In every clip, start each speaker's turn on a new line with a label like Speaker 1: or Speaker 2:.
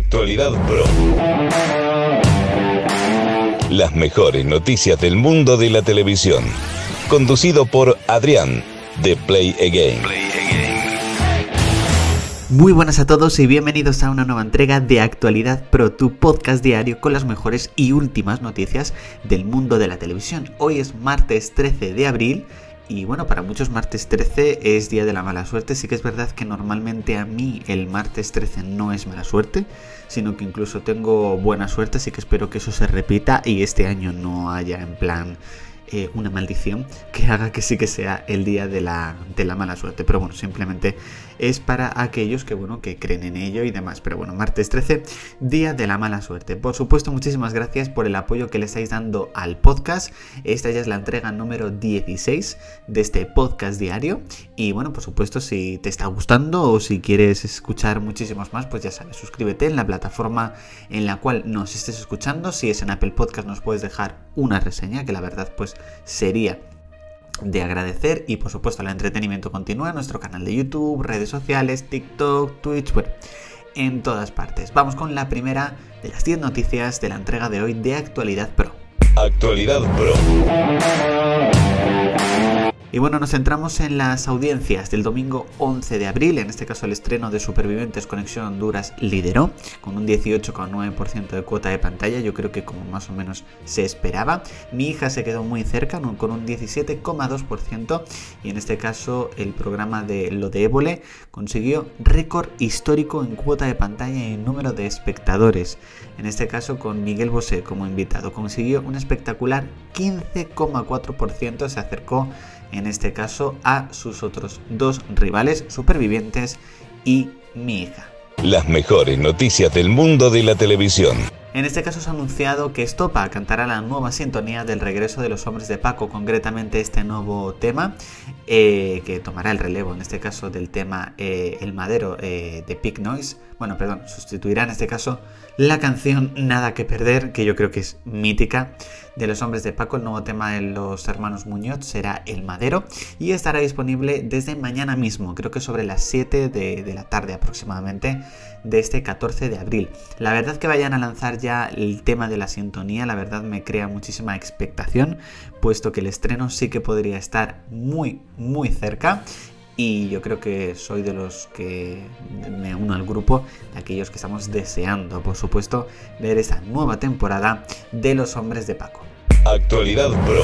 Speaker 1: Actualidad Pro. Las mejores noticias del mundo de la televisión. Conducido por Adrián, de Play Again.
Speaker 2: Muy buenas a todos y bienvenidos a una nueva entrega de Actualidad Pro, tu podcast diario con las mejores y últimas noticias del mundo de la televisión. Hoy es martes 13 de abril y bueno, para muchos martes 13 es día de la mala suerte. Sí que es verdad que normalmente a mí el martes 13 no es mala suerte, sino que incluso tengo buena suerte, así que espero que eso se repita y este año no haya en plan eh, una maldición que haga que sí que sea el día de la, de la mala suerte. Pero bueno, simplemente es para aquellos que, bueno, que creen en ello y demás. Pero bueno, martes 13, día de la mala suerte. Por supuesto, muchísimas gracias por el apoyo que le estáis dando al podcast. Esta ya es la entrega número 16 de este podcast diario. Y bueno, por supuesto, si te está gustando o si quieres escuchar muchísimos más, pues ya sabes, suscríbete en la plataforma en la cual nos estés escuchando. Si es en Apple Podcast, nos puedes dejar una reseña, que la verdad, pues sería de agradecer y por supuesto el entretenimiento continúa en nuestro canal de YouTube, redes sociales, TikTok, Twitch, bueno, en todas partes. Vamos con la primera de las 10 noticias de la entrega de hoy de Actualidad Pro.
Speaker 1: Actualidad Pro.
Speaker 2: Y bueno, nos centramos en las audiencias del domingo 11 de abril, en este caso el estreno de Supervivientes Conexión Honduras lideró con un 18,9% de cuota de pantalla, yo creo que como más o menos se esperaba. Mi hija se quedó muy cerca con un 17,2% y en este caso el programa de Lo de Évole consiguió récord histórico en cuota de pantalla y en número de espectadores. En este caso con Miguel Bosé como invitado consiguió un espectacular 15,4%, se acercó en este caso a sus otros dos rivales supervivientes y mi hija.
Speaker 1: Las mejores noticias del mundo de la televisión.
Speaker 2: En este caso se ha anunciado que Estopa cantará la nueva sintonía del regreso de los hombres de Paco, concretamente este nuevo tema eh, que tomará el relevo, en este caso del tema eh, El Madero eh, de Pig Noise. Bueno, perdón, sustituirá en este caso la canción Nada que Perder, que yo creo que es mítica de los hombres de Paco. El nuevo tema de los hermanos Muñoz será El Madero y estará disponible desde mañana mismo, creo que sobre las 7 de, de la tarde aproximadamente de este 14 de abril. La verdad que vayan a lanzar ya el tema de la sintonía, la verdad me crea muchísima expectación, puesto que el estreno sí que podría estar muy, muy cerca y yo creo que soy de los que me uno al grupo de aquellos que estamos deseando, por supuesto, ver esa nueva temporada de Los Hombres de Paco.
Speaker 1: Actualidad Pro.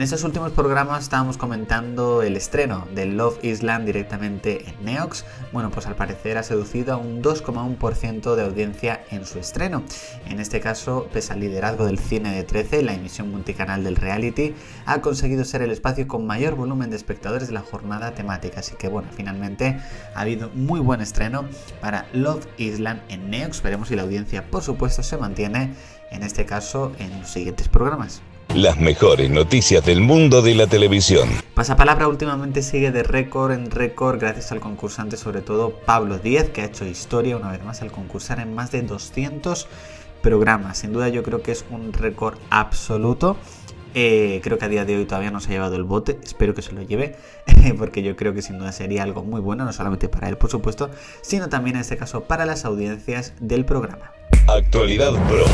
Speaker 2: En estos últimos programas estábamos comentando el estreno de Love Island directamente en Neox. Bueno, pues al parecer ha seducido a un 2,1% de audiencia en su estreno. En este caso, pese al liderazgo del cine de 13, la emisión multicanal del reality ha conseguido ser el espacio con mayor volumen de espectadores de la jornada temática. Así que bueno, finalmente ha habido muy buen estreno para Love Island en Neox. Veremos si la audiencia, por supuesto, se mantiene, en este caso, en los siguientes programas.
Speaker 1: Las mejores noticias del mundo de la televisión.
Speaker 2: Pasapalabra últimamente sigue de récord en récord gracias al concursante, sobre todo Pablo Díaz, que ha hecho historia una vez más al concursar en más de 200 programas. Sin duda yo creo que es un récord absoluto. Eh, creo que a día de hoy todavía no se ha llevado el bote, espero que se lo lleve, porque yo creo que sin duda sería algo muy bueno, no solamente para él, por supuesto, sino también en este caso para las audiencias del programa.
Speaker 1: Actualidad Pro.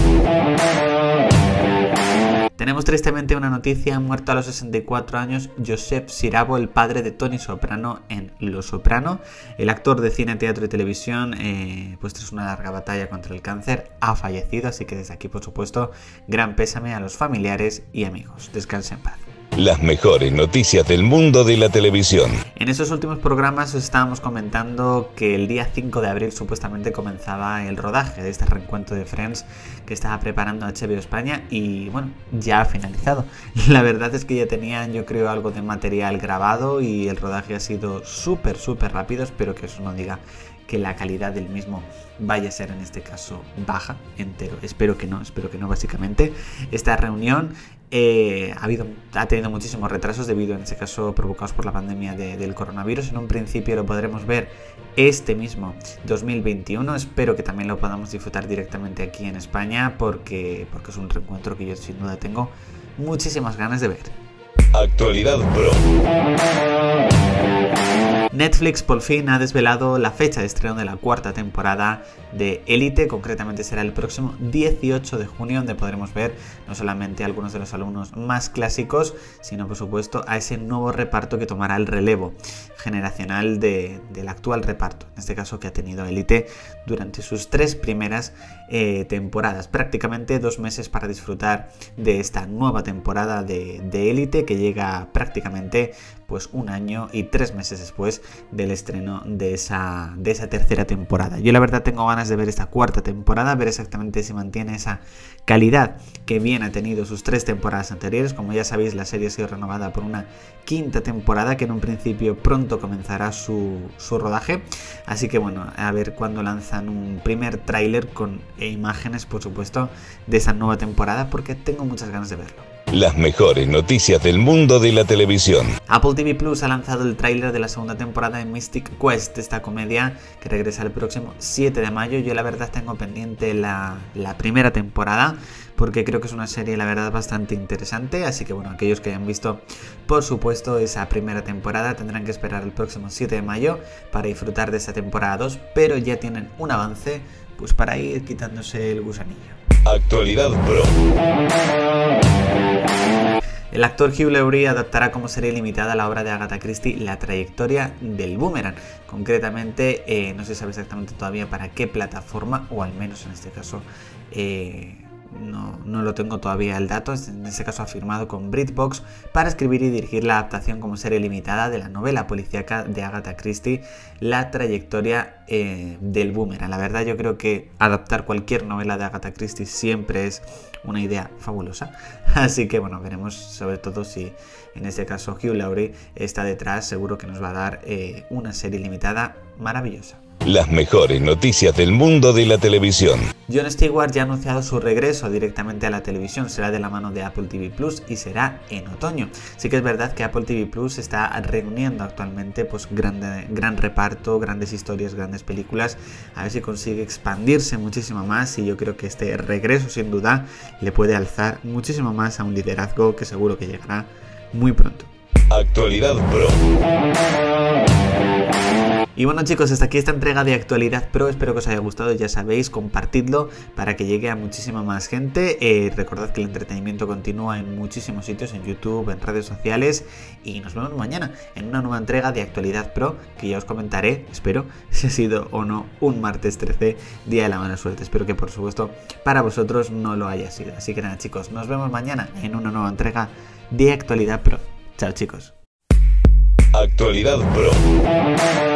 Speaker 2: Tenemos tristemente una noticia, muerto a los 64 años Josep Sirabo, el padre de Tony Soprano en Lo Soprano. El actor de cine, teatro y televisión, eh, pues tras una larga batalla contra el cáncer, ha fallecido, así que desde aquí, por supuesto, gran pésame a los familiares y amigos. Descansen en paz.
Speaker 1: Las mejores noticias del mundo de la televisión.
Speaker 2: En esos últimos programas os estábamos comentando que el día 5 de abril supuestamente comenzaba el rodaje de este reencuentro de Friends que estaba preparando HBO España y bueno, ya ha finalizado. La verdad es que ya tenían yo creo algo de material grabado y el rodaje ha sido súper, súper rápido. Espero que eso no diga que la calidad del mismo vaya a ser en este caso baja entero. Espero que no, espero que no básicamente. Esta reunión eh, ha, habido, ha tenido muchísimos retrasos debido en este caso provocados por la pandemia del coronavirus. En un principio lo podremos ver este mismo 2021. Espero que también lo podamos disfrutar directamente aquí en España porque, porque es un reencuentro que yo sin duda tengo muchísimas ganas de ver.
Speaker 1: Actualidad Pro.
Speaker 2: Netflix por fin ha desvelado la fecha de estreno de la cuarta temporada de Elite, concretamente será el próximo 18 de junio, donde podremos ver no solamente a algunos de los alumnos más clásicos, sino por supuesto a ese nuevo reparto que tomará el relevo generacional del actual reparto, en este caso que ha tenido Elite durante sus tres primeras eh, temporadas, prácticamente dos meses para disfrutar de esta nueva temporada de Elite que llega prácticamente pues un año y tres meses después del estreno de esa, de esa tercera temporada. Yo la verdad tengo ganas de ver esta cuarta temporada, ver exactamente si mantiene esa calidad que bien ha tenido sus tres temporadas anteriores. Como ya sabéis, la serie ha sido renovada por una quinta temporada que en un principio pronto comenzará su, su rodaje. Así que bueno, a ver cuándo lanzan un primer tráiler con imágenes, por supuesto, de esa nueva temporada porque tengo muchas ganas de verlo.
Speaker 1: Las mejores noticias del mundo de la televisión.
Speaker 2: Apple TV Plus ha lanzado el tráiler de la segunda temporada de Mystic Quest, esta comedia que regresa el próximo 7 de mayo. Yo la verdad tengo pendiente la, la primera temporada porque creo que es una serie la verdad bastante interesante, así que bueno, aquellos que hayan visto por supuesto esa primera temporada tendrán que esperar el próximo 7 de mayo para disfrutar de esa temporada 2, pero ya tienen un avance pues para ir quitándose el gusanillo.
Speaker 1: Actualidad Pro.
Speaker 2: El actor Hugh Laurie adaptará como serie limitada la obra de Agatha Christie La trayectoria del boomerang. Concretamente, eh, no se sabe exactamente todavía para qué plataforma, o al menos en este caso, eh, no, no, lo tengo todavía el dato, en este caso ha firmado con BritBox para escribir y dirigir la adaptación como serie limitada de la novela policíaca de Agatha Christie, La trayectoria eh, del boomerang. La verdad yo creo que adaptar cualquier novela de Agatha Christie siempre es una idea fabulosa, así que bueno, veremos sobre todo si en este caso Hugh Laurie está detrás, seguro que nos va a dar eh, una serie limitada maravillosa.
Speaker 1: Las mejores noticias del mundo de la televisión.
Speaker 2: Jon Stewart ya ha anunciado su regreso directamente a la televisión. Será de la mano de Apple TV Plus y será en otoño. Sí que es verdad que Apple TV Plus está reuniendo actualmente pues grande, gran reparto, grandes historias, grandes películas. A ver si consigue expandirse muchísimo más. Y yo creo que este regreso sin duda le puede alzar muchísimo más a un liderazgo que seguro que llegará muy pronto.
Speaker 1: Actualidad Pro.
Speaker 2: Y bueno chicos, hasta aquí esta entrega de Actualidad Pro, espero que os haya gustado, ya sabéis, compartidlo para que llegue a muchísima más gente. Eh, recordad que el entretenimiento continúa en muchísimos sitios, en YouTube, en redes sociales y nos vemos mañana en una nueva entrega de Actualidad Pro que ya os comentaré, espero, si ha sido o no un martes 13, día de la mala suerte. Espero que por supuesto para vosotros no lo haya sido. Así que nada chicos, nos vemos mañana en una nueva entrega de Actualidad Pro. Chao chicos.
Speaker 1: Actualidad Pro.